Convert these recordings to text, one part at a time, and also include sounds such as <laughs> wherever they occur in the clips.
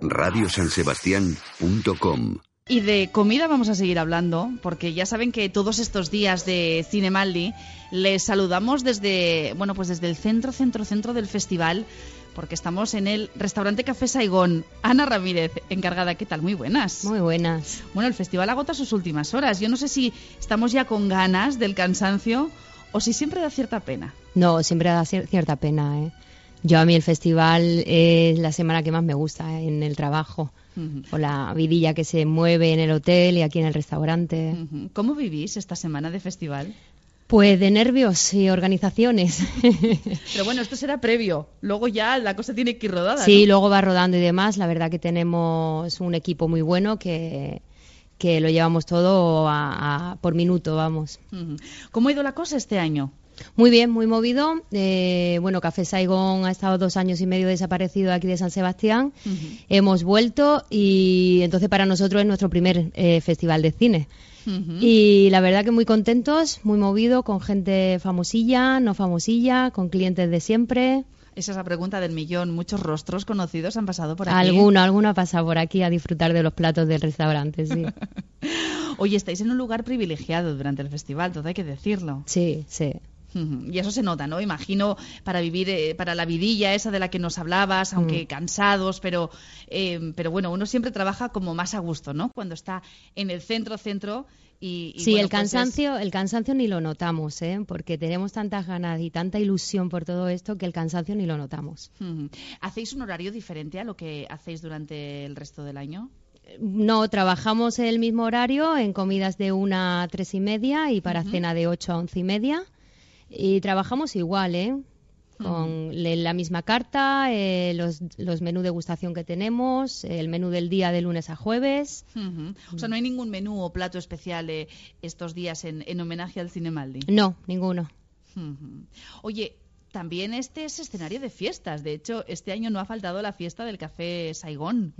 radiosansebastián.com Y de comida vamos a seguir hablando, porque ya saben que todos estos días de Cinemaldi les saludamos desde, bueno, pues desde el centro, centro, centro del festival, porque estamos en el restaurante Café Saigón. Ana Ramírez, encargada, ¿qué tal? Muy buenas. Muy buenas. Bueno, el festival agota sus últimas horas. Yo no sé si estamos ya con ganas del cansancio o si siempre da cierta pena. No, siempre da cier- cierta pena, ¿eh? Yo a mí el festival es la semana que más me gusta ¿eh? en el trabajo. Con la vidilla que se mueve en el hotel y aquí en el restaurante. ¿Cómo vivís esta semana de festival? Pues de nervios y organizaciones. <laughs> Pero bueno, esto será previo. Luego ya la cosa tiene que ir rodada. sí, ¿no? luego va rodando y demás. La verdad que tenemos un equipo muy bueno que, que lo llevamos todo a- a- por minuto, vamos. ¿Cómo ha ido la cosa este año? Muy bien, muy movido. Eh, bueno, Café Saigón ha estado dos años y medio desaparecido aquí de San Sebastián. Hemos vuelto y entonces para nosotros es nuestro primer eh, festival de cine. Y la verdad que muy contentos, muy movido, con gente famosilla, no famosilla, con clientes de siempre. Esa es la pregunta del millón. Muchos rostros conocidos han pasado por aquí. Alguno, alguno ha pasado por aquí a disfrutar de los platos del restaurante, sí. <laughs> Oye, estáis en un lugar privilegiado durante el festival, todo hay que decirlo. Sí, sí. Y eso se nota, ¿no? Imagino para vivir, eh, para la vidilla esa de la que nos hablabas, aunque Mm. cansados, pero, eh, pero bueno, uno siempre trabaja como más a gusto, ¿no? Cuando está en el centro, centro y... y Sí, bueno, el pues es- cansancio, el cansancio ni lo notamos, ¿eh? porque tenemos tantas ganas y tanta ilusión por todo esto que el cansancio ni lo notamos. ¿Hacéis un horario diferente a lo que hacéis durante el resto del año? No, trabajamos el mismo horario en comidas de una a tres y media y para cena de ocho a once y media. Y trabajamos igual, ¿eh? Con la misma carta, eh, los, los menú degustación que tenemos, el menú del día de lunes a jueves. O sea, no hay ningún menú o plato especial eh, estos días en, en homenaje al Cinemaldi. No, ninguno. Oye, también este es escenario de fiestas. De hecho, este año no ha faltado la fiesta del Café Saigón.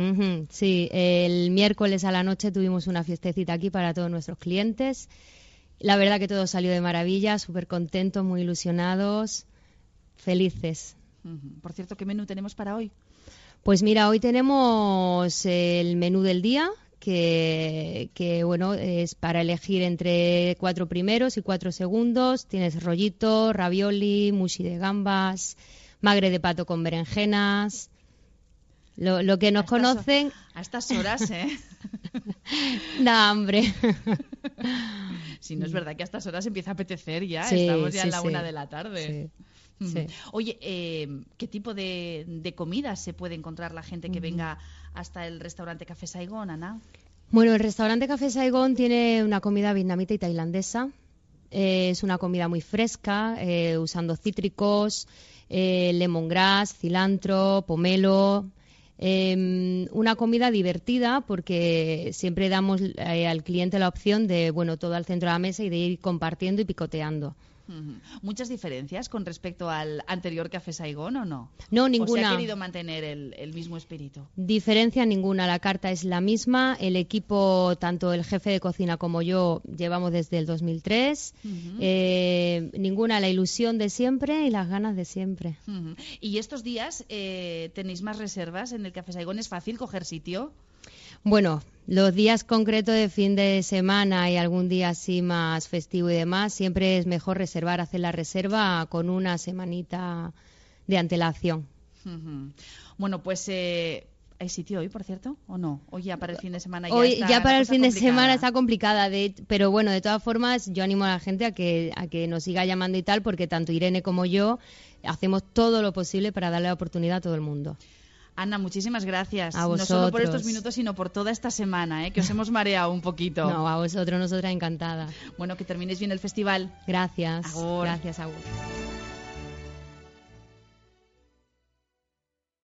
Sí, el miércoles a la noche tuvimos una fiestecita aquí para todos nuestros clientes. La verdad que todo salió de maravilla, súper contentos, muy ilusionados, felices. Por cierto, ¿qué menú tenemos para hoy? Pues mira, hoy tenemos el menú del día, que, que, bueno, es para elegir entre cuatro primeros y cuatro segundos. Tienes rollito, ravioli, mushi de gambas, magre de pato con berenjenas. Lo, lo que nos A conocen A estas horas, ¿eh? <laughs> da hambre. <laughs> si no es verdad que a estas horas empieza a apetecer ya. Sí, Estamos ya sí, en la sí. una de la tarde. Sí. Oye, eh, ¿qué tipo de, de comidas se puede encontrar la gente que venga hasta el restaurante Café Saigón, Ana? Bueno, el restaurante Café Saigón tiene una comida vietnamita y tailandesa. Eh, es una comida muy fresca, eh, usando cítricos, eh, lemongrass, cilantro, pomelo. Eh, una comida divertida porque siempre damos eh, al cliente la opción de, bueno, todo al centro de la mesa y de ir compartiendo y picoteando. ¿Muchas diferencias con respecto al anterior Café Saigón o no? No, ¿O se ha ninguna. querido mantener el, el mismo espíritu? Diferencia ninguna, la carta es la misma. El equipo, tanto el jefe de cocina como yo, llevamos desde el 2003. Ujú. Eh, ninguna, la ilusión de siempre y las ganas de siempre. ¿Y estos días eh, tenéis más reservas en el Café Saigón? ¿Es fácil coger sitio? Bueno, los días concretos de fin de semana y algún día así más festivo y demás, siempre es mejor reservar, hacer la reserva con una semanita de antelación. Ujú. Bueno, pues eh, ¿hay sitio hoy, por cierto? ¿O no? Hoy ya para el fin de semana ya Hoy está ya para el fin de semana está complicada, de, pero bueno, de todas formas yo animo a la gente a que, a que nos siga llamando y tal, porque tanto Irene como yo hacemos todo lo posible para darle la oportunidad a todo el mundo. Ana, muchísimas gracias. A No solo por vosotros. estos minutos, sino por toda esta semana, ¿eh? que os hemos mareado un poquito. No, a vosotros, nosotras encantada. Bueno, que terminéis bien el festival. Gracias. Agur. Gracias, Agur.